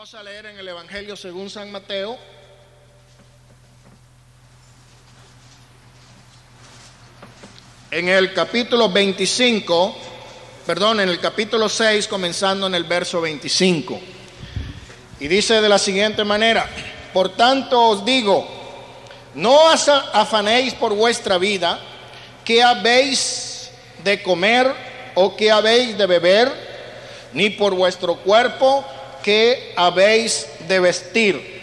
Vamos a leer en el Evangelio según San Mateo. En el capítulo 25, perdón, en el capítulo 6, comenzando en el verso 25. Y dice de la siguiente manera, por tanto os digo, no afanéis por vuestra vida, que habéis de comer o que habéis de beber, ni por vuestro cuerpo, que habéis de vestir.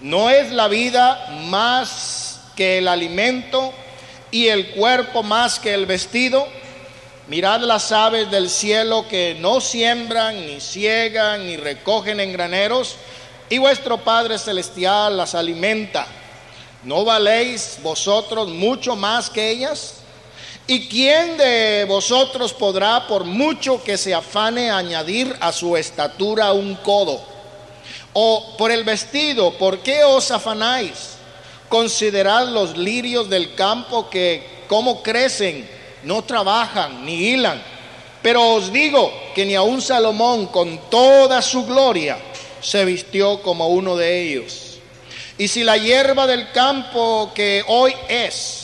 ¿No es la vida más que el alimento y el cuerpo más que el vestido? Mirad las aves del cielo que no siembran, ni ciegan, ni recogen en graneros, y vuestro Padre Celestial las alimenta. ¿No valéis vosotros mucho más que ellas? ¿Y quién de vosotros podrá, por mucho que se afane, añadir a su estatura un codo? O por el vestido, ¿por qué os afanáis? Considerad los lirios del campo que, como crecen, no trabajan ni hilan. Pero os digo que ni aun Salomón, con toda su gloria, se vistió como uno de ellos. Y si la hierba del campo que hoy es,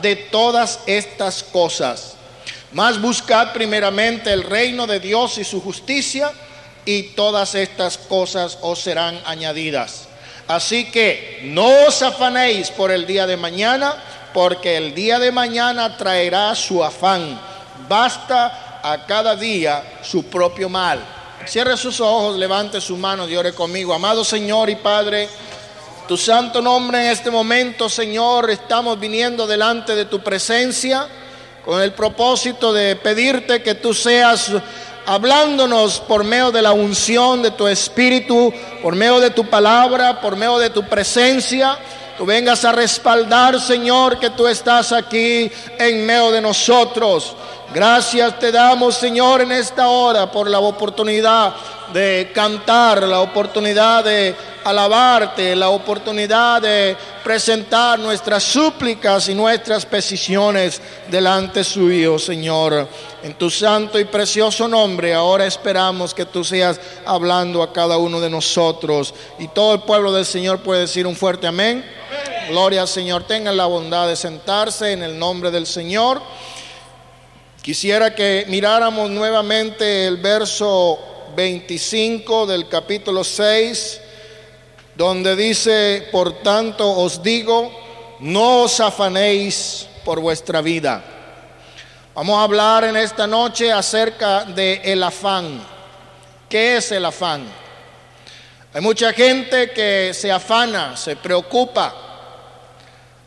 de todas estas cosas. Mas buscad primeramente el reino de Dios y su justicia, y todas estas cosas os serán añadidas. Así que no os afanéis por el día de mañana, porque el día de mañana traerá su afán. Basta a cada día su propio mal. Cierre sus ojos, levante su mano y ore conmigo. Amado Señor y Padre, tu santo nombre en este momento, Señor, estamos viniendo delante de tu presencia con el propósito de pedirte que tú seas hablándonos por medio de la unción de tu Espíritu, por medio de tu palabra, por medio de tu presencia. Tú vengas a respaldar, Señor, que tú estás aquí en medio de nosotros. Gracias te damos, Señor, en esta hora por la oportunidad de cantar, la oportunidad de alabarte, la oportunidad de presentar nuestras súplicas y nuestras peticiones delante suyo, Señor. En tu santo y precioso nombre, ahora esperamos que tú seas hablando a cada uno de nosotros. Y todo el pueblo del Señor puede decir un fuerte amén. Gloria al Señor. Tengan la bondad de sentarse en el nombre del Señor. Quisiera que miráramos nuevamente el verso 25 del capítulo 6 donde dice, por tanto os digo, no os afanéis por vuestra vida. Vamos a hablar en esta noche acerca de el afán. ¿Qué es el afán? Hay mucha gente que se afana, se preocupa,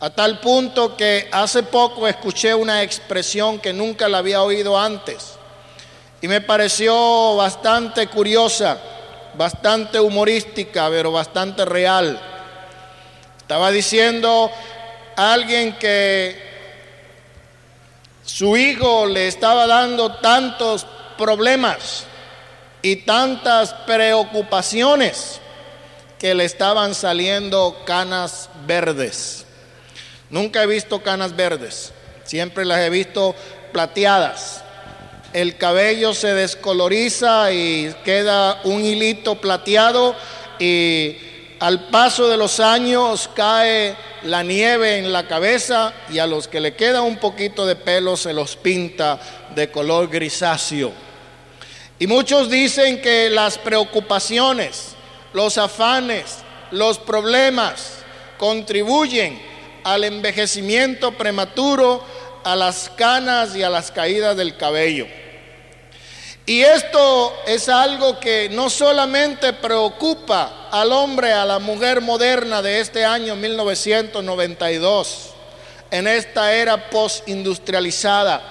a tal punto que hace poco escuché una expresión que nunca la había oído antes y me pareció bastante curiosa bastante humorística, pero bastante real. Estaba diciendo alguien que su hijo le estaba dando tantos problemas y tantas preocupaciones que le estaban saliendo canas verdes. Nunca he visto canas verdes, siempre las he visto plateadas el cabello se descoloriza y queda un hilito plateado y al paso de los años cae la nieve en la cabeza y a los que le queda un poquito de pelo se los pinta de color grisáceo. Y muchos dicen que las preocupaciones, los afanes, los problemas contribuyen al envejecimiento prematuro, a las canas y a las caídas del cabello. Y esto es algo que no solamente preocupa al hombre, a la mujer moderna de este año 1992, en esta era postindustrializada.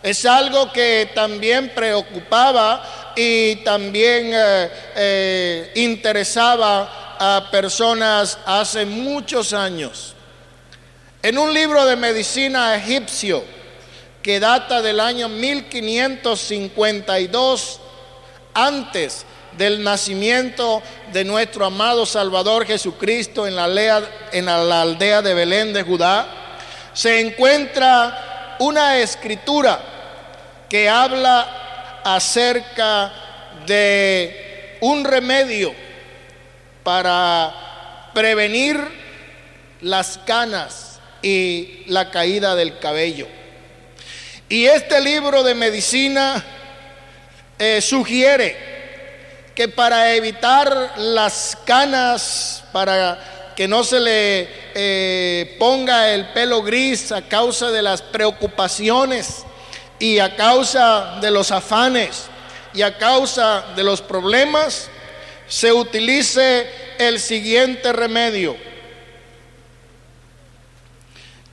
Es algo que también preocupaba y también eh, eh, interesaba a personas hace muchos años. En un libro de medicina egipcio que data del año 1552, antes del nacimiento de nuestro amado Salvador Jesucristo en la, aldea, de Belén de Judá, se encuentra una escritura que habla acerca de un remedio para prevenir las canas y la caída del cabello. Y este libro de medicina eh, sugiere que para evitar las canas, para que no se le eh, ponga el pelo gris a causa de las preocupaciones y a causa de los afanes y a causa de los problemas, se utilice el siguiente remedio,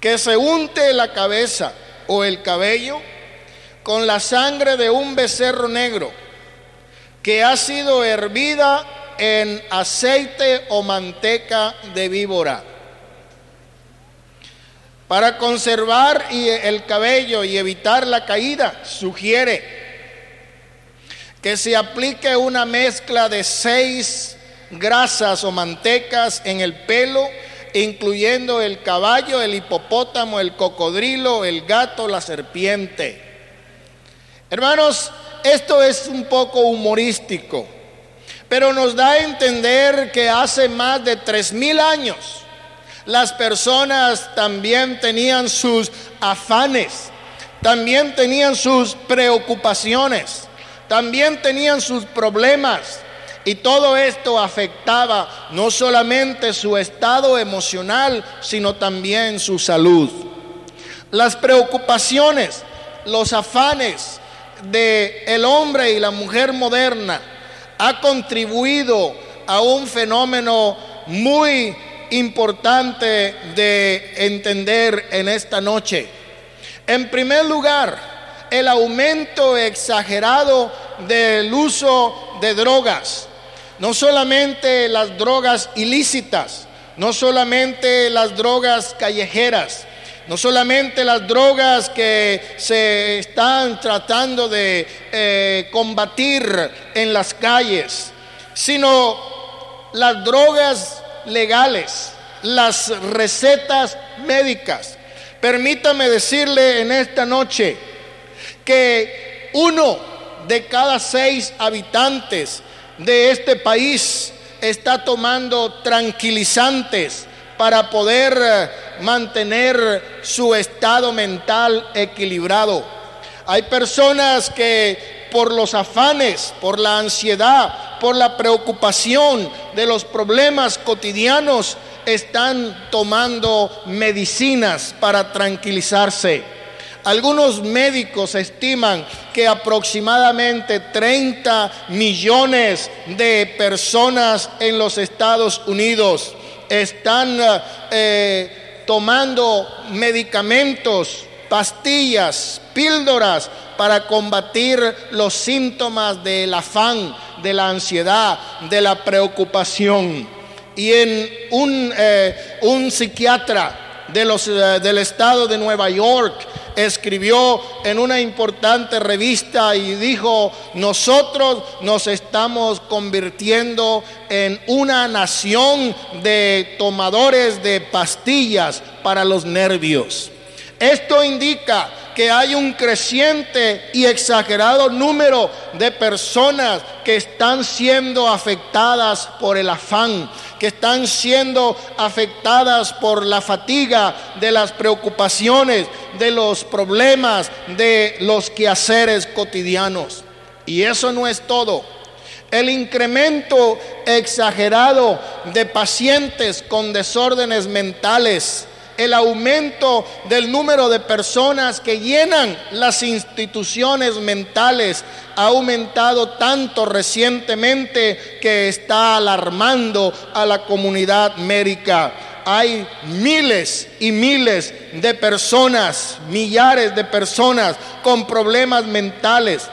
que se unte la cabeza o el cabello con la sangre de un becerro negro que ha sido hervida en aceite o manteca de víbora. Para conservar el cabello y evitar la caída, sugiere que se aplique una mezcla de seis grasas o mantecas en el pelo, incluyendo el caballo, el hipopótamo, el cocodrilo, el gato, la serpiente. Hermanos, esto es un poco humorístico, pero nos da a entender que hace más de tres mil años las personas también tenían sus afanes, también tenían sus preocupaciones también tenían sus problemas. Y todo esto afectaba no solamente su estado emocional, sino también su salud. Las preocupaciones, los afanes de el hombre y la mujer moderna ha contribuido a un fenómeno muy importante de entender en esta noche. En primer lugar, el aumento exagerado del uso de drogas. No solamente las drogas ilícitas, no solamente las drogas callejeras, no solamente las drogas que se están tratando de eh, combatir en las calles, sino las drogas legales, las recetas médicas. Permítame decirle en esta noche, que uno de cada seis habitantes de este país está tomando tranquilizantes para poder eh, mantener su estado mental equilibrado. Hay personas que por los afanes, por la ansiedad, por la preocupación de los problemas cotidianos, están tomando medicinas para tranquilizarse. Algunos médicos estiman que aproximadamente 30 millones de personas en los Estados Unidos están eh, tomando medicamentos, pastillas, píldoras para combatir los síntomas del afán, de la ansiedad, de la preocupación. Y en un, eh, un psiquiatra de los, eh, del estado de Nueva York escribió en una importante revista y dijo, nosotros nos estamos convirtiendo en una nación de tomadores de pastillas para los nervios. Esto indica que hay un creciente y exagerado número de personas que están siendo afectadas por el afán, que están siendo afectadas por la fatiga de las preocupaciones, de los problemas, de los quehaceres cotidianos. Y eso no es todo. El incremento exagerado de pacientes con desórdenes mentales, el aumento del número de personas que llenan las instituciones mentales ha aumentado tanto recientemente que está alarmando a la comunidad médica. Hay miles y miles de personas, millares de personas con problemas mentales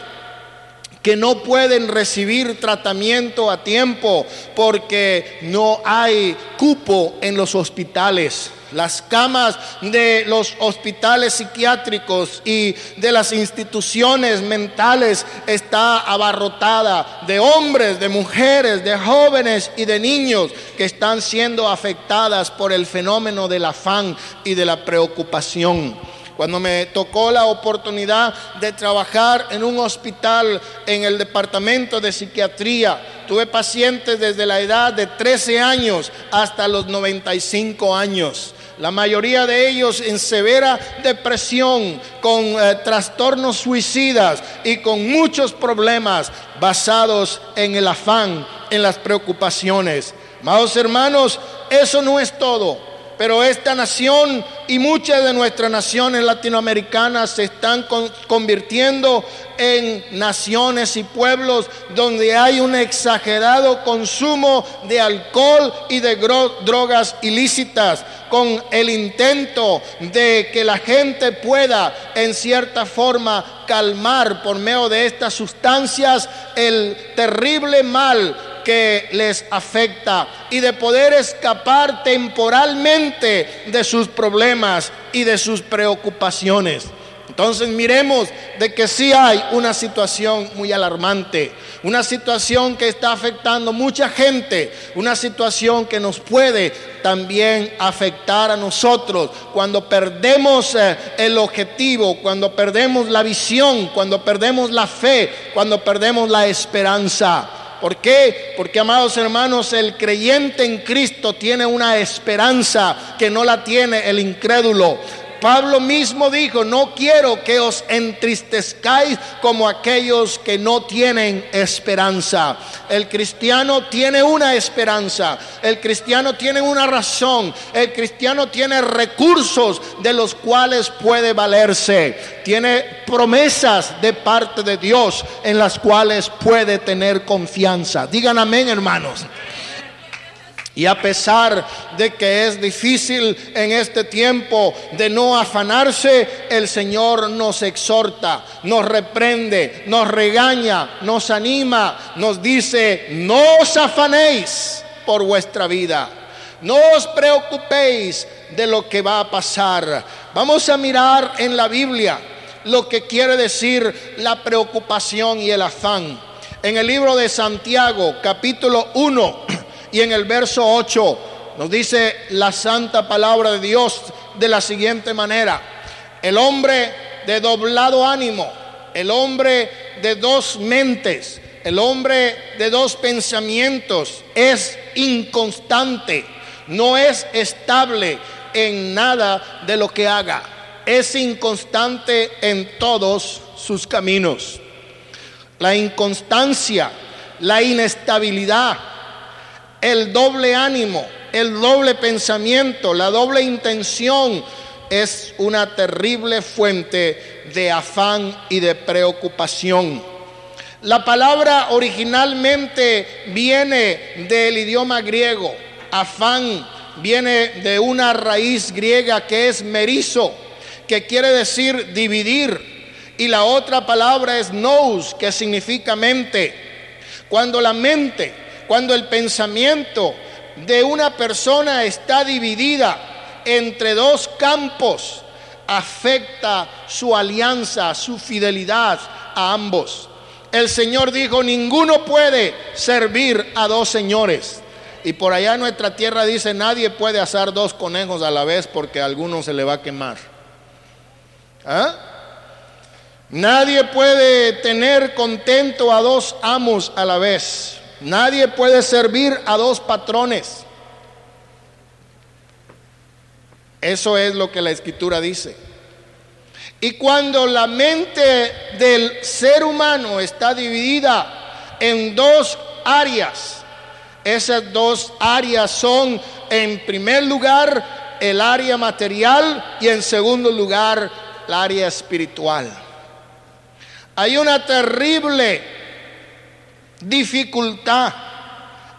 que no pueden recibir tratamiento a tiempo porque no hay cupo en los hospitales. Las camas de los hospitales psiquiátricos y de las instituciones mentales está abarrotada de hombres, de mujeres, de jóvenes y de niños que están siendo afectadas por el fenómeno del afán y de la preocupación. Cuando me tocó la oportunidad de trabajar en un hospital en el departamento de psiquiatría, tuve pacientes desde la edad de 13 años hasta los 95 años. La mayoría de ellos en severa depresión, con eh, trastornos suicidas y con muchos problemas basados en el afán, en las preocupaciones. Amados hermanos, eso no es todo. Pero esta nación y muchas de nuestras naciones latinoamericanas se están convirtiendo en naciones y pueblos donde hay un exagerado consumo de alcohol y de drogas ilícitas, con el intento de que la gente pueda en cierta forma calmar por medio de estas sustancias el terrible mal que les afecta y de poder escapar temporalmente de sus problemas y de sus preocupaciones. Entonces miremos de que sí hay una situación muy alarmante, una situación que está afectando mucha gente, una situación que nos puede también afectar a nosotros cuando perdemos eh, el objetivo, cuando perdemos la visión, cuando perdemos la fe, cuando perdemos la esperanza. ¿Por qué? Porque, amados hermanos, el creyente en Cristo tiene una esperanza que no la tiene el incrédulo. Pablo mismo dijo, no quiero que os entristezcáis como aquellos que no tienen esperanza. El cristiano tiene una esperanza, el cristiano tiene una razón, el cristiano tiene recursos de los cuales puede valerse, tiene promesas de parte de Dios en las cuales puede tener confianza. Digan amén hermanos. Y a pesar de que es difícil en este tiempo de no afanarse, el Señor nos exhorta, nos reprende, nos regaña, nos anima, nos dice, no os afanéis por vuestra vida, no os preocupéis de lo que va a pasar. Vamos a mirar en la Biblia lo que quiere decir la preocupación y el afán. En el libro de Santiago, capítulo 1 y en el verso 8 nos dice la santa palabra de Dios de la siguiente manera. El hombre de doblado ánimo, el hombre de dos mentes, el hombre de dos pensamientos es inconstante, no es estable en nada de lo que haga, es inconstante en todos sus caminos. La inconstancia, la inestabilidad, el doble ánimo, el doble pensamiento, la doble intención es una terrible fuente de afán y de preocupación. La palabra originalmente viene del idioma griego. Afán viene de una raíz griega que es merizo, que quiere decir dividir. Y la otra palabra es nous, que significa mente. Cuando la mente cuando el pensamiento de una persona está dividida entre dos campos, afecta su alianza, su fidelidad a ambos. El Señor dijo, ninguno puede servir a dos señores. Y por allá nuestra tierra dice, nadie puede asar dos conejos a la vez porque a alguno se le va a quemar. ¿Ah? Nadie puede tener contento a dos amos a la vez. Nadie puede servir a dos patrones. Eso es lo que la escritura dice. Y cuando la mente del ser humano está dividida en dos áreas, esas dos áreas son, en primer lugar, el área material y en segundo lugar, el área espiritual. Hay una terrible dificultad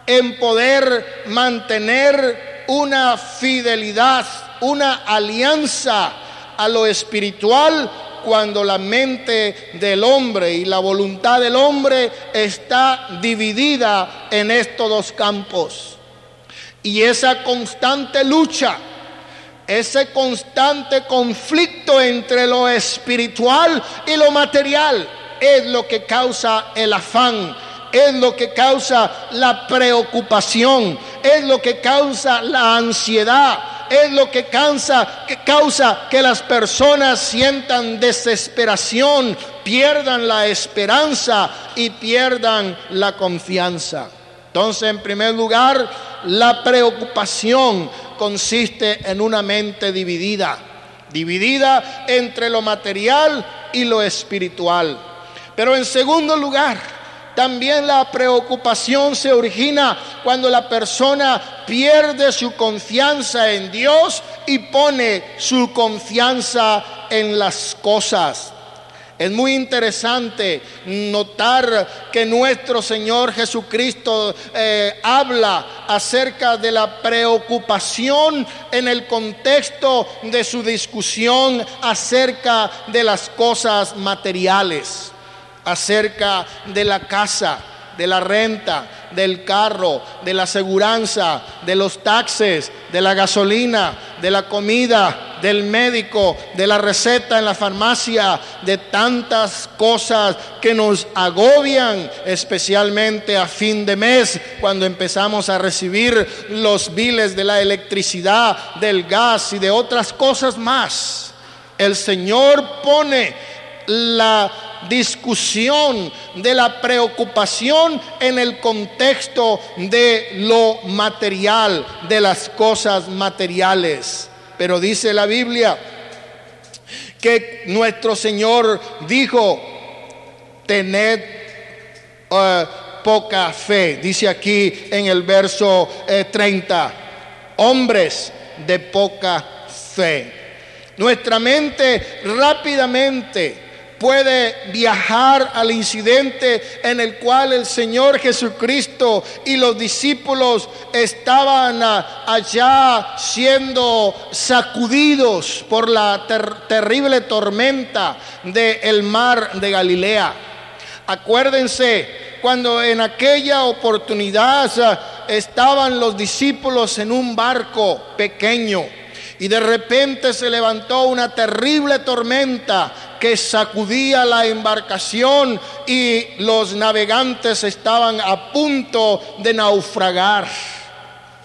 en poder mantener una fidelidad, una alianza a lo espiritual cuando la mente del hombre y la voluntad del hombre está dividida en estos dos campos. Y esa constante lucha, ese constante conflicto entre lo espiritual y lo material es lo que causa el afán, es lo que causa la preocupación, es lo que causa la ansiedad, es lo que causa, que causa que las personas sientan desesperación, pierdan la esperanza y pierdan la confianza. Entonces, en primer lugar, la preocupación consiste en una mente dividida, dividida entre lo material y lo espiritual. Pero en segundo lugar, también la preocupación se origina cuando la persona pierde su confianza en Dios y pone su confianza en las cosas. Es muy interesante notar que nuestro Señor Jesucristo eh, habla acerca de la preocupación en el contexto de su discusión acerca de las cosas materiales acerca de la casa, de la renta, del carro, de la aseguranza, de los taxes, de la gasolina, de la comida, del médico, de la receta en la farmacia, de tantas cosas que nos agobian, especialmente a fin de mes, cuando empezamos a recibir los biles de la electricidad, del gas y de otras cosas más. El Señor pone la discusión de la preocupación en el contexto de lo material, de las cosas materiales. Pero dice la Biblia que nuestro Señor dijo, tened eh, poca fe, dice aquí en el verso 30, eh, hombres de poca fe. Nuestra mente rápidamente puede viajar al incidente en el cual el Señor Jesucristo y los discípulos estaban ah, allá siendo sacudidos por la terrible tormenta del mar de Galilea. Acuérdense cuando en aquella oportunidad ah, estaban los discípulos en un barco pequeño y de repente se levantó una terrible tormenta que sacudía la embarcación y los navegantes estaban a punto de naufragar.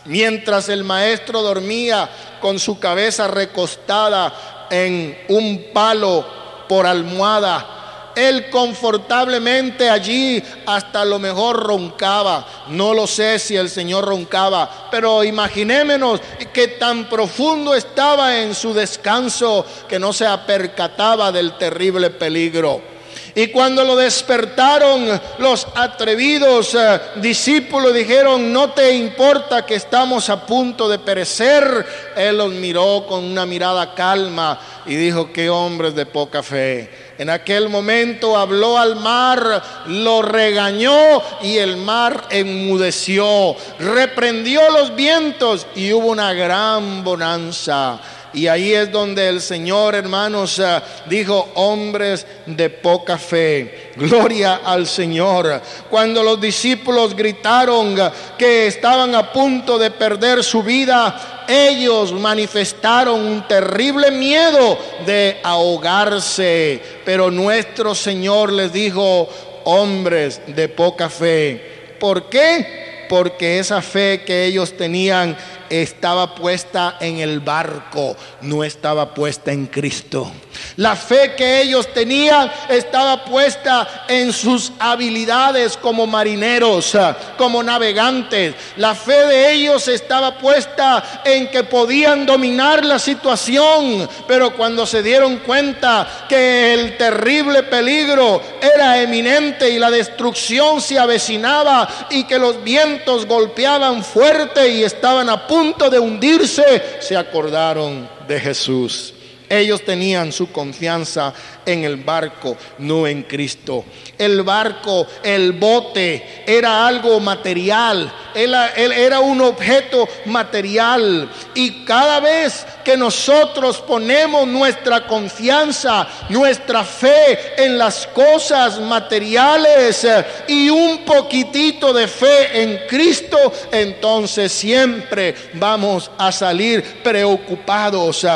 Mientras el maestro dormía con su cabeza recostada en un palo por almohada, él confortablemente allí hasta lo mejor roncaba. No lo sé si el Señor roncaba, pero imaginémonos que tan profundo estaba en su descanso que no se apercataba del terrible peligro. Y cuando lo despertaron los atrevidos eh, discípulos dijeron, no te importa que estamos a punto de perecer. Él los miró con una mirada calma y dijo, qué hombres de poca fe. En aquel momento habló al mar, lo regañó y el mar enmudeció. Reprendió los vientos y hubo una gran bonanza. Y ahí es donde el Señor, hermanos, eh, dijo, hombres de poca fe, gloria al Señor. Cuando los discípulos gritaron que estaban a punto de perder su vida, ellos manifestaron un terrible miedo de ahogarse. Pero nuestro Señor les dijo, hombres de poca fe. ¿Por qué? Porque esa fe que ellos tenían estaba puesta en el barco, no estaba puesta en Cristo. La fe que ellos tenían estaba puesta en sus habilidades como marineros, como navegantes. La fe de ellos estaba puesta en que podían dominar la situación, pero cuando se dieron cuenta que el terrible peligro era eminente y la destrucción se avecinaba y que los vientos golpeaban fuerte y estaban a punto de hundirse, se acordaron de Jesús. Ellos tenían su confianza en el barco, no en Cristo. El barco, el bote, era algo material, era, era, un objeto material. Y cada vez que nosotros ponemos nuestra confianza, nuestra fe en las cosas materiales eh, y un poquitito de fe en Cristo, entonces siempre vamos a salir preocupados,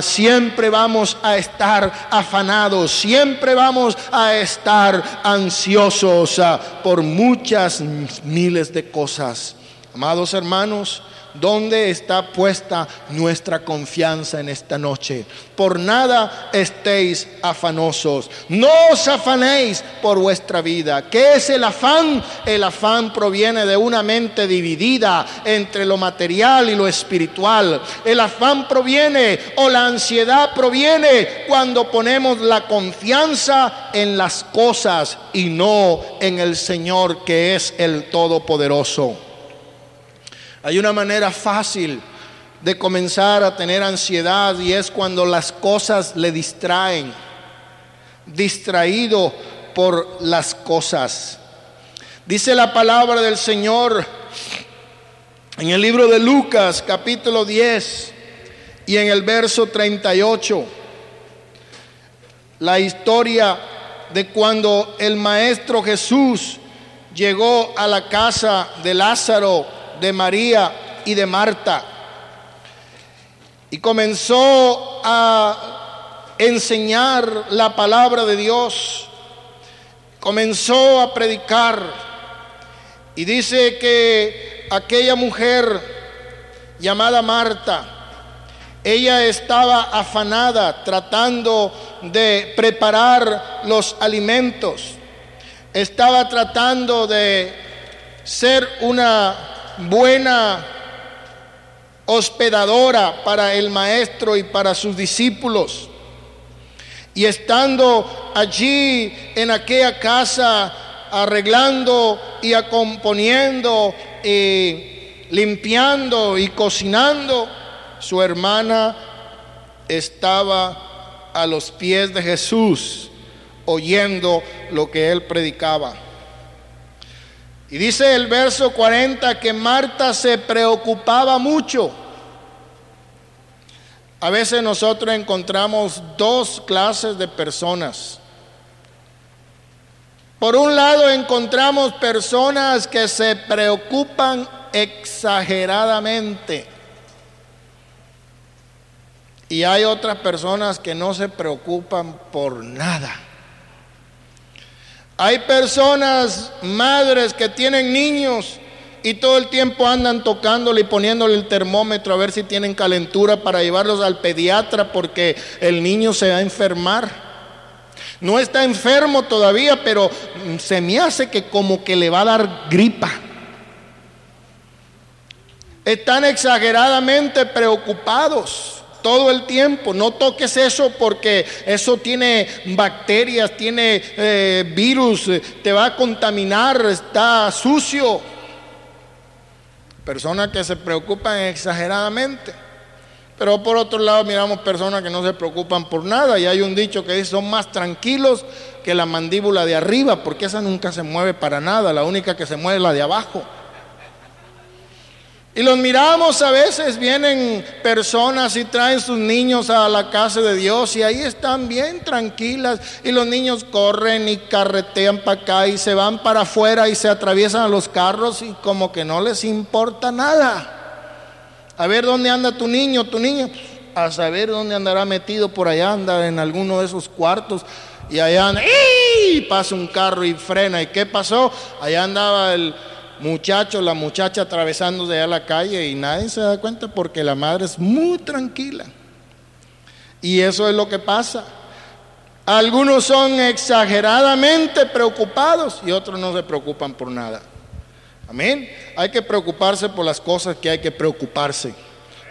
siempre vamos a estar afanados, siempre vamos a estar ansiosos por muchas miles de cosas. Amados hermanos, ¿Dónde está puesta nuestra confianza en esta noche? Por nada estéis afanosos. No os afanéis por vuestra vida. ¿Qué es el afán? El afán proviene de una mente dividida entre lo material y lo espiritual. El afán proviene o la ansiedad proviene cuando ponemos la confianza en las cosas y no en el Señor que es el Todopoderoso. Hay una manera fácil de comenzar a tener ansiedad y es cuando las cosas le distraen, distraído por las cosas. Dice la palabra del Señor en el libro de Lucas capítulo 10 y en el verso 38, la historia de cuando el Maestro Jesús llegó a la casa de Lázaro de María y de Marta. Y comenzó a enseñar la palabra de Dios. Comenzó a predicar. Y dice que aquella mujer llamada Marta, ella estaba afanada tratando de preparar los alimentos. Estaba tratando de ser una buena hospedadora para el maestro y para sus discípulos. Y estando allí en aquella casa, arreglando y acomponiendo, y limpiando y cocinando, su hermana estaba a los pies de Jesús, oyendo lo que él predicaba. Y dice el verso 40 que Marta se preocupaba mucho. A veces nosotros encontramos dos clases de personas. Por un lado encontramos personas que se preocupan exageradamente. Y hay otras personas que no se preocupan por nada. Hay personas, madres que tienen niños y todo el tiempo andan tocándole y poniéndole el termómetro a ver si tienen calentura para llevarlos al pediatra porque el niño se va a enfermar. No está enfermo todavía, pero se me hace que como que le va a dar gripa. Están exageradamente preocupados todo el tiempo. No toques eso porque eso tiene bacterias, tiene eh, virus, te va a contaminar, está sucio. Personas que se preocupan exageradamente. Pero por otro lado miramos personas que no se preocupan por nada y hay un dicho que dice son más tranquilos que la mandíbula de arriba porque esa nunca se mueve para nada, la única que se mueve es la de abajo. Y los miramos a veces, vienen personas y traen sus niños a la casa de Dios y ahí están bien tranquilas y los niños corren y carretean para acá y se van para afuera y se atraviesan a los carros y como que no les importa nada. A ver dónde anda tu niño, tu niño, a saber dónde andará metido por allá, anda en alguno de esos cuartos y allá anda, ¡y! pasa un carro y frena. ¿Y qué pasó? Allá andaba el muchacho, la muchacha atravesando de a la calle y nadie se da cuenta porque la madre es muy tranquila. Y eso es lo que pasa. Algunos son exageradamente preocupados y otros no se preocupan por nada. Amén. Hay que preocuparse por las cosas que hay que preocuparse.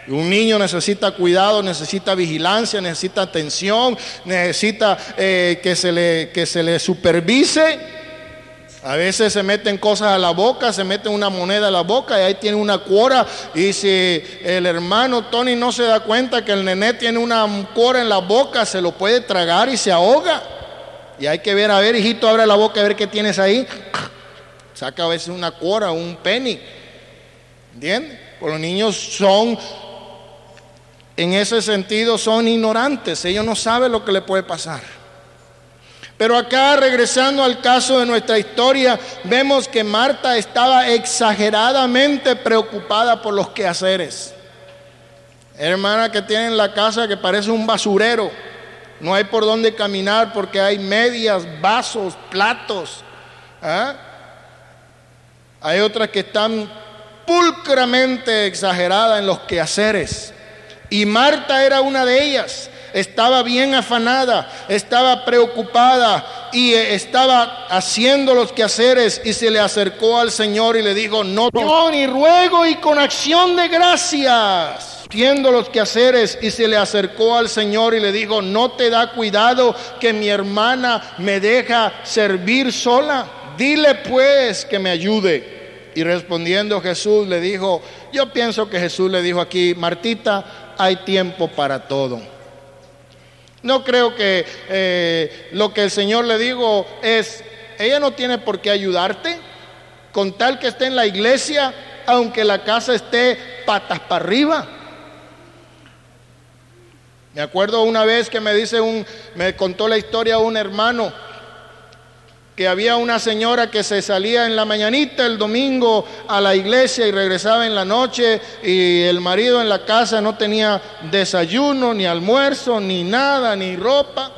Un niño necesita cuidado, necesita vigilancia, necesita atención, necesita eh, que, se le, que se le supervise A veces se meten cosas a la boca, se meten una moneda a la boca y ahí tiene una cuora. Y si el hermano Tony no se da cuenta que el nené tiene una cuora en la boca, se lo puede tragar y se ahoga. Y hay que ver, a ver, hijito, abre la boca a ver qué tienes ahí. Saca a veces una cuora, un penny. ¿Entiendes? Pues los niños son, en ese sentido, son ignorantes. Ellos no saben lo que le puede pasar. Pero acá, regresando al caso de nuestra historia, vemos que Marta estaba exageradamente preocupada por los quehaceres. Hermana que tiene en la casa que parece un basurero. No hay por dónde caminar porque hay medias, vasos, platos. ¿ah? Hay otras que están pulcramente exageradas en los quehaceres. Y Marta era una de ellas estaba bien afanada, estaba preocupada y eh, estaba haciendo los quehaceres y se le acercó al Señor y le dijo, no, ni ruego y con acción de gracias. Haciendo los quehaceres y se le acercó al Señor y le dijo, no te da cuidado que mi hermana me deja servir sola. Dile pues que me ayude. Y respondiendo Jesús le dijo, yo pienso que Jesús le dijo aquí, Martita, hay tiempo para todo. No creo que eh, lo que el Señor le digo es, ella no tiene por qué ayudarte, con tal que esté en la iglesia, aunque la casa esté patas para arriba. Me acuerdo una vez que me dice un, me contó la historia un hermano había una señora que se salía en la mañanita el domingo a la iglesia y regresaba en la noche y el marido en la casa no tenía desayuno, ni almuerzo, ni nada, ni ropa.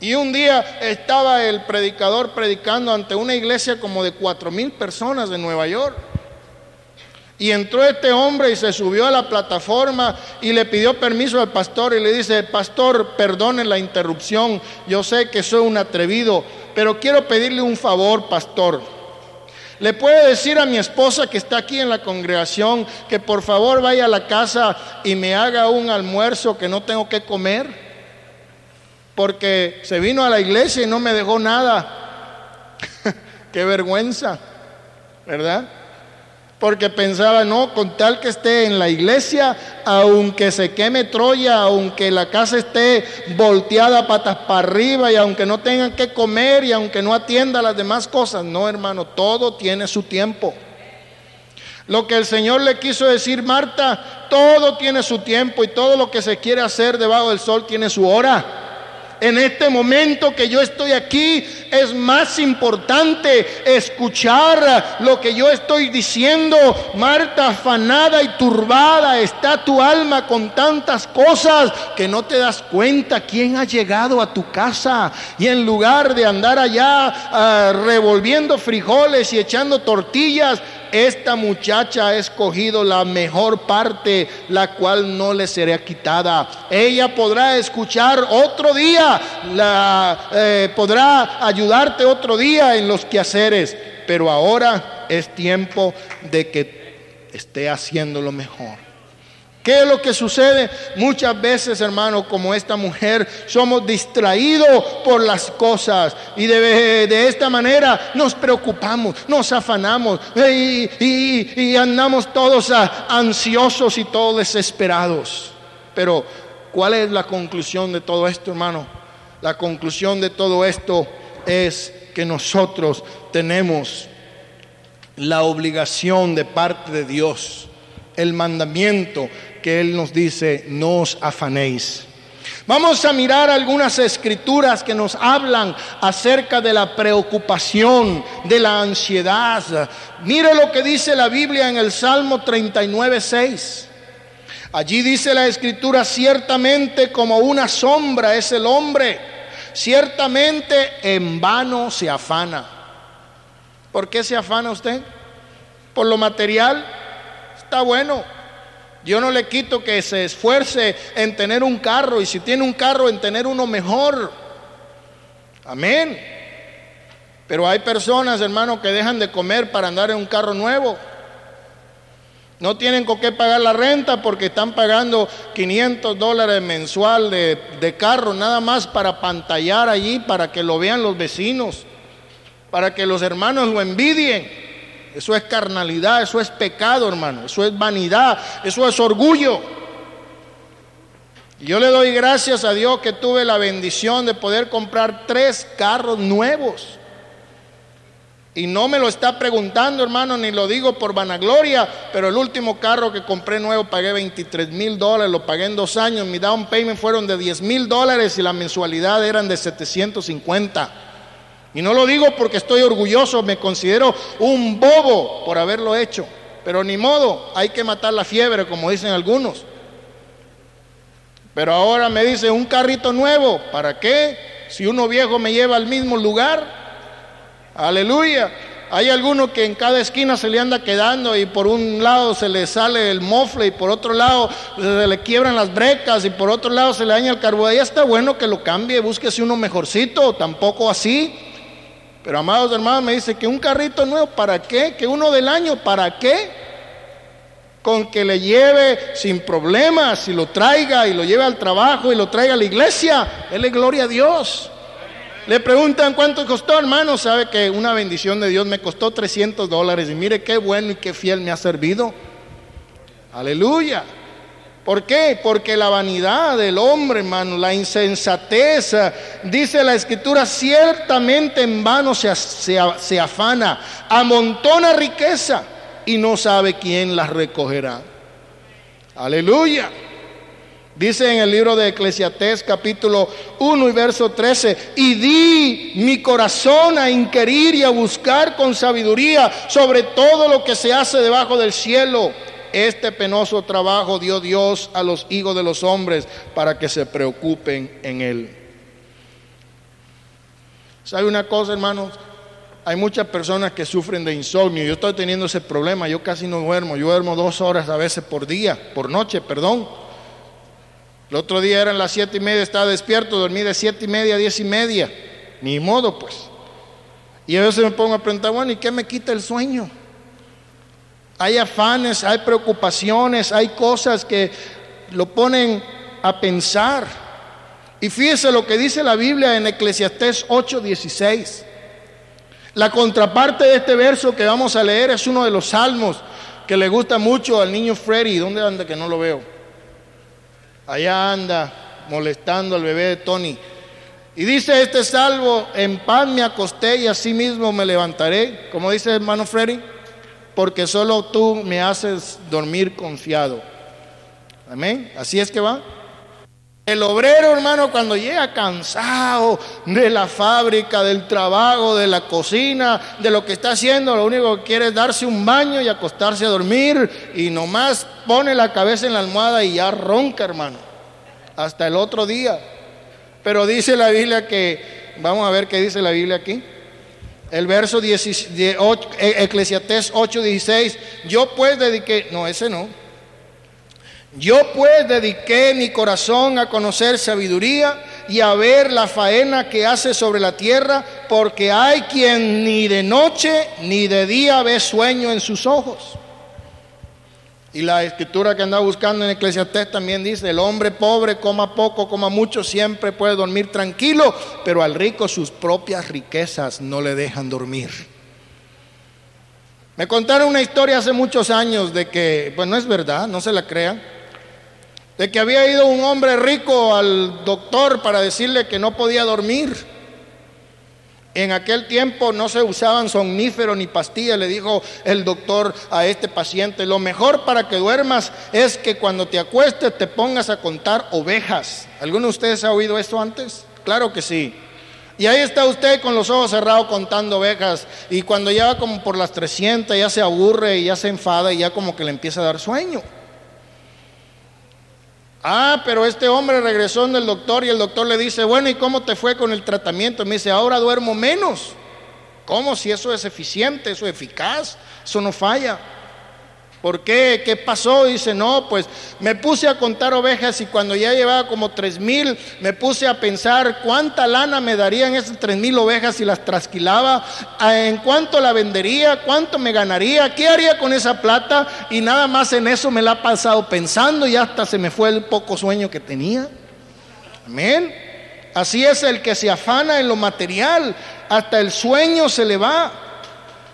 Y un día estaba el predicador predicando ante una iglesia como de cuatro mil personas de Nueva York. Y entró este hombre y se subió a la plataforma y le pidió permiso al pastor y le dice, pastor, perdone la interrupción, yo sé que soy un atrevido, pero quiero pedirle un favor, pastor. ¿Le puede decir a mi esposa que está aquí en la congregación que por favor vaya a la casa y me haga un almuerzo que no tengo que comer? Porque se vino a la iglesia y no me dejó nada. Qué vergüenza, ¿verdad? Porque pensaba, no, con tal que esté en la iglesia, aunque se queme Troya, aunque la casa esté volteada patas para arriba y aunque no tengan que comer y aunque no atienda las demás cosas, no hermano, todo tiene su tiempo. Lo que el Señor le quiso decir, Marta, todo tiene su tiempo y todo lo que se quiere hacer debajo del sol tiene su hora en este momento que yo estoy aquí, es más importante escuchar lo que yo estoy diciendo. Marta, afanada y turbada, está tu alma con tantas cosas que no te das cuenta quién ha llegado a tu casa. Y en lugar de andar allá ah, revolviendo frijoles y echando tortillas, esta muchacha ha escogido la mejor parte, la cual no le será quitada. Ella podrá escuchar otro día, la, eh, podrá ayudarte otro día en los quehaceres, pero ahora es tiempo de que esté haciendo lo mejor. ¿Qué es lo que sucede? Muchas veces, hermano, como esta mujer, somos distraídos por las cosas y de, esta manera nos preocupamos, nos afanamos y, andamos todos ansiosos y todos desesperados. Pero, ¿cuál es la conclusión de todo esto, hermano? La conclusión de todo esto es que nosotros tenemos la obligación de parte de Dios, el mandamiento que Él nos dice, no os afanéis. Vamos a mirar algunas escrituras que nos hablan acerca de la preocupación, de la ansiedad. Mire lo que dice la Biblia en el Salmo 39, 6. Allí dice la escritura, ciertamente como una sombra es el hombre, ciertamente en vano se afana. ¿Por qué se afana usted? Por lo material. Está bueno, yo no le quito que se esfuerce en tener un carro y si tiene un carro en tener uno mejor. Amén. Pero hay personas, hermano, que dejan de comer para andar en un carro nuevo. No tienen con qué pagar la renta porque están pagando 500 dólares mensual de, de carro, nada más para pantallar allí, para que lo vean los vecinos. para que los hermanos lo envidien. Eso es carnalidad, eso es pecado, hermano, eso es vanidad, eso es orgullo. Y yo le doy gracias a Dios que tuve la bendición de poder comprar tres carros nuevos. Y no me lo está preguntando, hermano, ni lo digo por vanagloria, pero el último carro que compré nuevo pagué 23 mil dólares, lo pagué en dos años, mi down payment fueron de 10 mil dólares y la mensualidad eran de 750. Y no lo digo porque estoy orgulloso, me considero un bobo por haberlo hecho, pero ni modo, hay que matar la fiebre, como dicen algunos. Pero ahora me dice un carrito nuevo, ¿para qué? Si uno viejo me lleva al mismo lugar, Aleluya. Hay algunos que en cada esquina se le anda quedando y por un lado se le sale el mofle y por otro lado se le quiebran las brecas y por otro lado se le daña el carburador. Ya está bueno que lo cambie, búsquese uno mejorcito, tampoco así. Pero amados hermanos, me dice que un carrito nuevo, ¿para qué? Que uno del año, ¿para qué? Con que le lleve sin problemas y lo traiga y lo lleve al trabajo y lo traiga a la iglesia. Él es gloria a Dios. Le preguntan cuánto costó, hermano. Sabe que una bendición de Dios me costó 300 dólares. Y mire qué bueno y qué fiel me ha servido. Aleluya. ¿Por qué? Porque la vanidad del hombre, hermano, la insensatez, dice la escritura, ciertamente en vano se, afana, amontona riqueza y no sabe quién la recogerá. Aleluya. Dice en el libro de Eclesiastés capítulo 1 y verso 13, y di mi corazón a inquirir y a buscar con sabiduría sobre todo lo que se hace debajo del cielo. Este penoso trabajo dio Dios a los hijos de los hombres para que se preocupen en él. ¿Sabe una cosa, hermanos? Hay muchas personas que sufren de insomnio. Yo estoy teniendo ese problema. Yo casi no duermo. Yo duermo dos horas a veces por día, por noche, perdón. El otro día eran las siete y media, estaba despierto, dormí de siete y media a diez y media. Ni modo, pues. Y a veces me pongo a preguntar, bueno, ¿y qué me quita el sueño? Hay afanes, hay preocupaciones, hay cosas que lo ponen a pensar. Y fíjese lo que dice la Biblia en Eclesiastés 8:16. La contraparte de este verso que vamos a leer es uno de los salmos que le gusta mucho al niño Freddy. ¿Dónde anda que no lo veo? allá anda molestando al bebé de Tony. Y dice este salvo, en paz me acosté y así mismo me levantaré, como dice el hermano Freddy, porque solo tú me haces dormir confiado. Amén. Así es que va. El obrero, hermano, cuando llega cansado de la fábrica, del trabajo, de la cocina, de lo que está haciendo, lo único que quiere es darse un baño y acostarse a dormir y nomás pone la cabeza en la almohada y ya ronca, hermano, hasta el otro día. Pero dice la Biblia que, vamos a ver qué dice la Biblia aquí. El verso 10, Eclesiastés 8, 16, yo pues dediqué, no, ese no. Yo pues dediqué mi corazón a conocer sabiduría y a ver la faena que hace sobre la tierra, porque hay quien ni de noche ni de día ve sueño en sus ojos. Y la escritura que anda buscando en Eclesiastés también dice, el hombre pobre coma poco, coma mucho, siempre puede dormir tranquilo, pero al rico sus propias riquezas no le dejan dormir. Me contaron una historia hace muchos años de que, pues no es verdad, no se la crean de que había ido un hombre rico al doctor para decirle que no podía dormir. En aquel tiempo no se usaban somníferos ni pastillas, le dijo el doctor a este paciente, lo mejor para que duermas es que cuando te acuestes te pongas a contar ovejas. ¿Alguno de ustedes ha oído esto antes? Claro que sí. Y ahí está usted con los ojos cerrados contando ovejas y cuando ya va como por las 300 ya se aburre y ya se enfada y ya como que le empieza a dar sueño. Ah, pero este hombre regresó en el doctor y el doctor le dice, bueno, ¿y cómo te fue con el tratamiento? me dice, ahora duermo menos. ¿Cómo? Si eso es eficiente, eso es eficaz, eso no falla. ¿Por qué? ¿Qué pasó? Dice, no, pues me puse a contar ovejas y cuando ya llevaba como tres mil, me puse a pensar cuánta lana me darían esas tres mil ovejas si las trasquilaba, en cuánto la vendería, cuánto me ganaría, qué haría con esa plata y nada más en eso me la ha pasado pensando y hasta se me fue el poco sueño que tenía. Amén. Así es el que se afana en lo material, hasta el sueño se le va.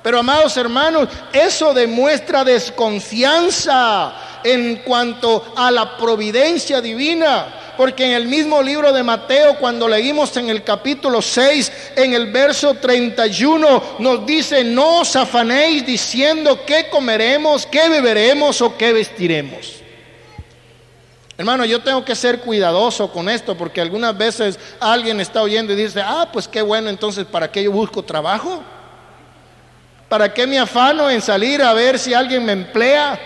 Pero amados hermanos, eso demuestra desconfianza en cuanto a la providencia divina. Porque en el mismo libro de Mateo, cuando leímos en el capítulo 6, en el verso 31, nos dice, no os afanéis diciendo qué comeremos, qué beberemos o qué vestiremos. Hermano, yo tengo que ser cuidadoso con esto porque algunas veces alguien está oyendo y dice, ah, pues qué bueno, entonces, ¿para qué yo busco trabajo? ¿Para qué me afano en salir a ver si alguien me emplea?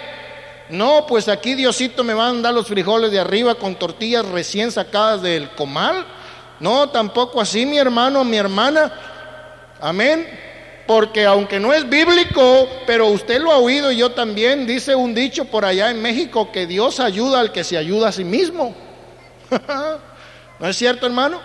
No, pues aquí Diosito me va a dar los frijoles de arriba con tortillas recién sacadas del comal. No, tampoco así, mi hermano, mi hermana. Amén. Porque aunque no es bíblico, pero usted lo ha oído y yo también, dice un dicho por allá en México que Dios ayuda al que se ayuda a sí mismo. ¿No es cierto, hermano?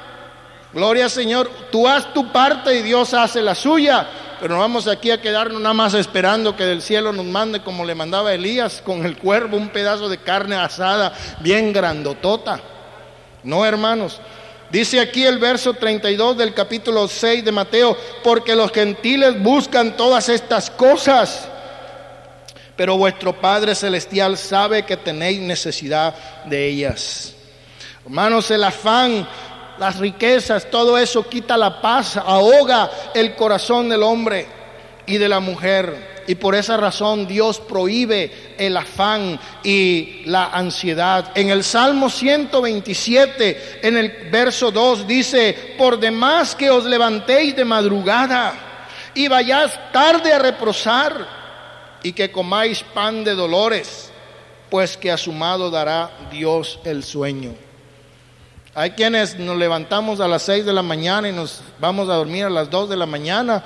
Gloria al Señor. Tú haz tu parte y Dios hace la suya. Pero no vamos aquí a quedarnos nada más esperando que del cielo nos mande como le mandaba Elías con el cuervo un pedazo de carne asada bien grandotota. No, hermanos. Dice aquí el verso 32 del capítulo 6 de Mateo, porque los gentiles buscan todas estas cosas, pero vuestro Padre Celestial sabe que tenéis necesidad de ellas. Hermanos, el afán las riquezas, todo eso quita la paz, ahoga el corazón del hombre y de la mujer. Y por esa razón Dios prohíbe el afán y la ansiedad. En el Salmo 127, en el verso 2, dice, por demás que os levantéis de madrugada y vayáis tarde a reposar y que comáis pan de dolores, pues que a su dará Dios el sueño. Hay quienes nos levantamos a las 6 de la mañana y nos vamos a dormir a las 2 de la mañana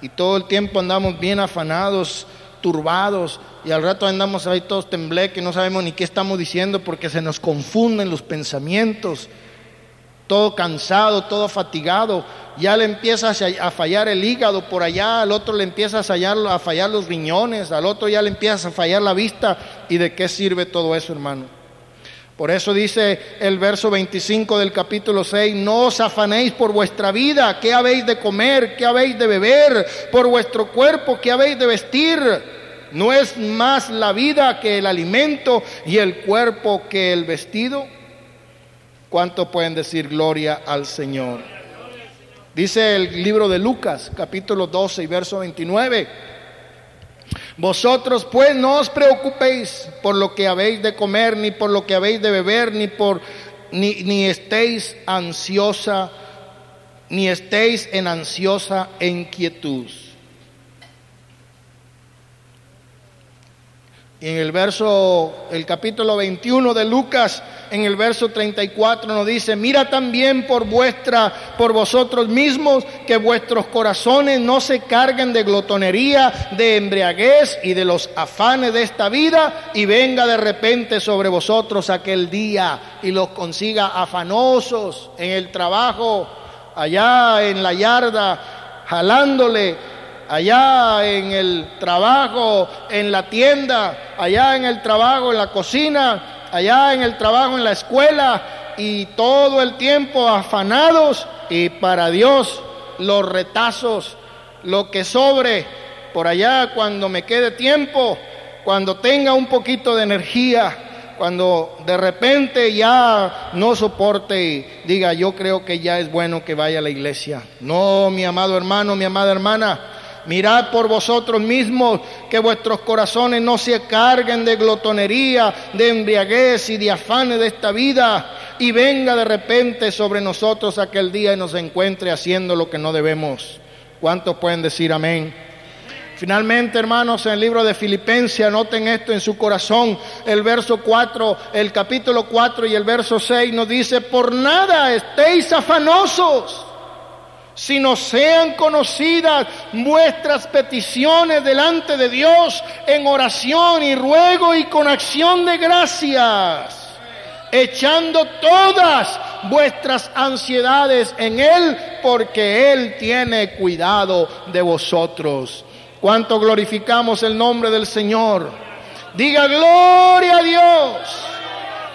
y todo el tiempo andamos bien afanados, turbados y al rato andamos ahí todos tembleques, no sabemos ni qué estamos diciendo porque se nos confunden los pensamientos, todo cansado, todo fatigado, ya le empieza a fallar el hígado por allá, al otro le empieza a fallar, a fallar los riñones, al otro ya le empieza a fallar la vista. Y de qué sirve todo eso hermano. Por eso dice el verso 25 del capítulo 6, no os afanéis por vuestra vida, qué habéis de comer, qué habéis de beber, por vuestro cuerpo, qué habéis de vestir. ¿No es más la vida que el alimento y el cuerpo que el vestido? ¿Cuánto pueden decir gloria al Señor? Dice el libro de Lucas, capítulo 12 y verso 29. Vosotros pues no os preocupéis por lo que habéis de comer, ni por lo que habéis de beber, ni por ni, ni estéis ansiosa, ni estéis en ansiosa inquietud. Y en el verso, el capítulo 21 de Lucas, en el verso 34 nos dice, mira también por vuestra, por vosotros mismos, que vuestros corazones no se carguen de glotonería, de embriaguez y de los afanes de esta vida, y venga de repente sobre vosotros aquel día y los consiga afanosos en el trabajo, allá en la yarda, jalándole allá en el trabajo, en la tienda, allá en el trabajo, en la cocina, allá en el trabajo, en la escuela, y todo el tiempo afanados y para Dios los retazos, lo que sobre por allá cuando me quede tiempo, cuando tenga un poquito de energía, cuando de repente ya no soporte y diga yo creo que ya es bueno que vaya a la iglesia. No, mi amado hermano, mi amada hermana, Mirad por vosotros mismos que vuestros corazones no se carguen de glotonería, de embriaguez y de afanes de esta vida y venga de repente sobre nosotros aquel día y nos encuentre haciendo lo que no debemos. ¿Cuántos pueden decir amén? Finalmente, hermanos, en el libro de Filipenses, anoten esto en su corazón, el verso 4, el capítulo 4 y el verso 6 nos dice, por nada estéis afanosos sino sean conocidas vuestras peticiones delante de Dios en oración y ruego y con acción de gracias, echando todas vuestras ansiedades en Él, porque Él tiene cuidado de vosotros. ¿Cuánto glorificamos el nombre del Señor? Diga gloria a Dios.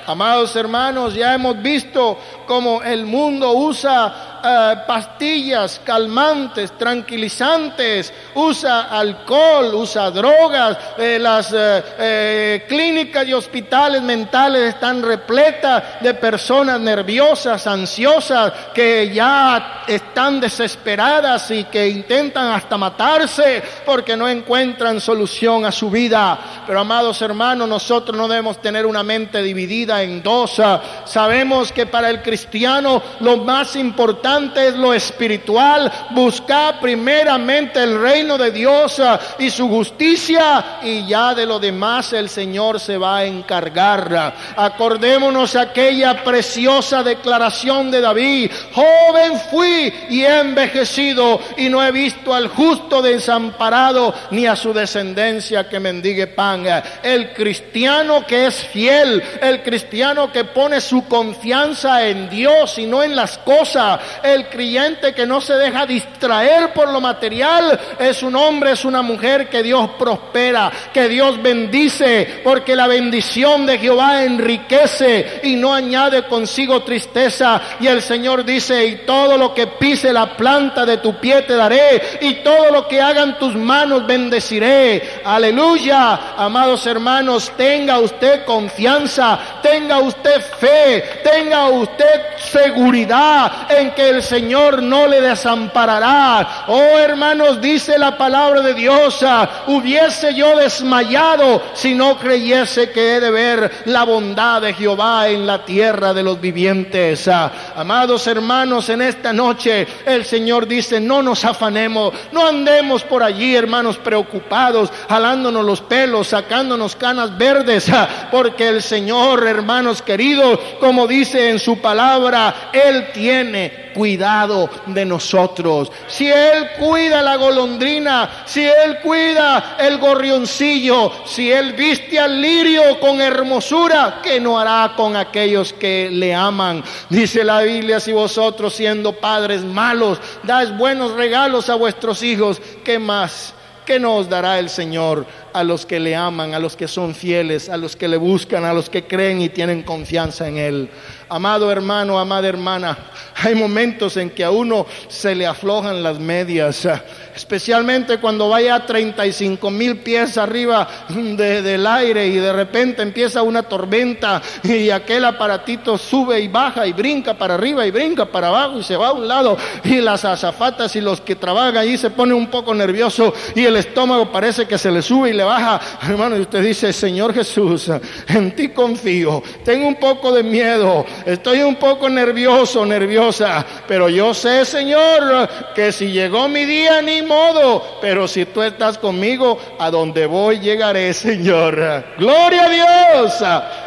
Amados hermanos, ya hemos visto cómo el mundo usa eh, pastillas calmantes, tranquilizantes, usa alcohol, usa drogas, eh, las eh, clínicas y hospitales mentales están repletas de personas nerviosas, ansiosas, que ya están desesperadas y que intentan hasta matarse porque no encuentran solución a su vida. Pero amados hermanos, nosotros no debemos tener una mente dividida en dos. Sabemos que para el cristiano lo más importante es lo espiritual. Buscar primeramente el reino de Dios ah, y su justicia y ya de lo demás el Señor se va a encargar. Acordémonos aquella preciosa declaración de David. Joven fui y he envejecido y no he visto al justo desamparado ni a su descendencia que mendigue pan. El cristiano que es fiel, el cristiano que pone su confianza en Dios y no en las cosas, el creyente que no se deja distraer por lo material es un hombre, es una mujer que Dios prospera, que Dios bendice, porque la bendición de Jehová enriquece y no añade consigo tristeza. Y el Señor dice, y todo lo que pise la planta de tu pie te daré, y todo lo que hagan tus manos bendeciré. Aleluya, amados hermanos, tenga usted confianza, tenga usted fe, tenga usted seguridad en que el Señor no le desamparará. Oh hermanos, dice la palabra de Dios, ah, hubiese yo desmayado si no creyese que he de ver la bondad de Jehová en la tierra de los vivientes. Ah, amados hermanos, en esta noche el Señor dice, no nos afanemos, no andemos por allí, hermanos, preocupados, jalándonos los pelos, sacándonos canas verdes, ah, porque el Señor, hermanos queridos, como dice en su palabra, Él tiene cuidado de nosotros. Si Él cuida la golondrina, si Él cuida el gorrioncillo, si Él viste al lirio con hermosura, ¿qué no hará con aquellos que le aman? Dice la Biblia, si vosotros siendo padres malos, dais buenos regalos a vuestros hijos, ¿qué más? ¿Qué nos dará el Señor a los que le aman, a los que son fieles, a los que le buscan, a los que creen y tienen confianza en Él? Amado hermano, amada hermana, hay momentos en que a uno se le aflojan las medias, especialmente cuando vaya a 35 mil pies arriba del aire y de repente empieza una tormenta y aquel aparatito sube y baja y brinca para arriba y brinca para abajo y se va a un lado y las azafatas y los que trabajan allí se ponen un poco nerviosos y el estómago parece que se le sube y le baja. Hermano, y usted dice, Señor Jesús, en ti confío, tengo un poco de miedo, Estoy un poco nervioso, nerviosa, pero yo sé, Señor, que si llegó mi día, ni modo, pero si tú estás conmigo, a donde voy llegaré, Señor. Gloria a Dios.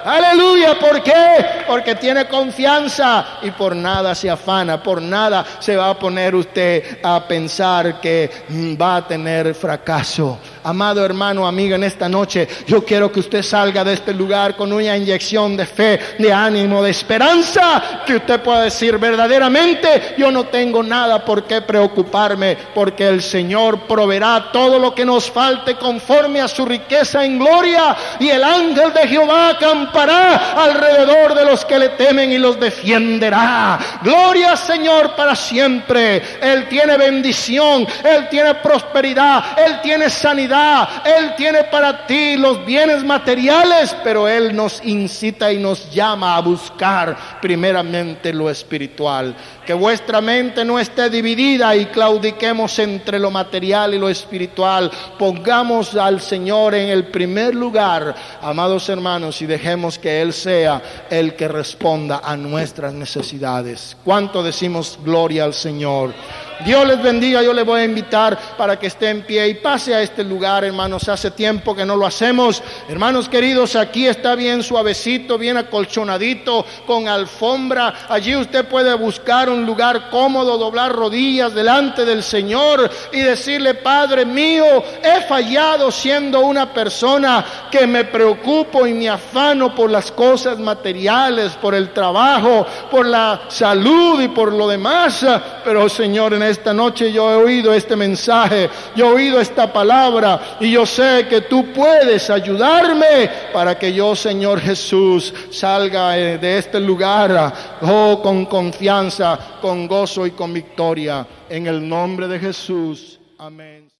Aleluya. ¿Por qué? Porque tiene confianza y por nada se afana, por nada se va a poner usted a pensar que va a tener fracaso. Amado hermano, amiga, en esta noche yo quiero que usted salga de este lugar con una inyección de fe, de ánimo, de esperanza, que usted pueda decir verdaderamente, yo no tengo nada por qué preocuparme, porque el Señor proveerá todo lo que nos falte conforme a su riqueza en gloria, y el ángel de Jehová acampará alrededor de los que le temen y los defenderá. Gloria Señor para siempre. Él tiene bendición, Él tiene prosperidad, Él tiene sanidad él tiene para ti los bienes materiales, pero Él nos incita y nos llama a buscar primeramente lo espiritual. Que vuestra mente no esté dividida y claudiquemos entre lo material y lo espiritual. Pongamos al Señor en el primer lugar, amados hermanos, y dejemos que Él sea el que responda a nuestras necesidades. ¿Cuánto decimos gloria al Señor? Dios les bendiga, yo les voy a invitar para que esté en pie y pase a este lugar, hermanos. Hace tiempo que no lo hacemos. Hermanos queridos, aquí está bien suavecito, bien acolchonadito, con alfombra. Allí usted puede buscar un lugar cómodo, doblar rodillas delante del Señor y decirle, Padre mío, he fallado siendo una persona que me preocupo y me afano por las cosas materiales, por el trabajo, por la salud y por lo demás. Pero Señor, en esta noche yo he oído este mensaje, yo he oído esta palabra y yo sé que tú puedes ayudarme para que yo, Señor Jesús, salga eh, de este lugar oh, con confianza, con gozo y con victoria. En el nombre de Jesús. Amén.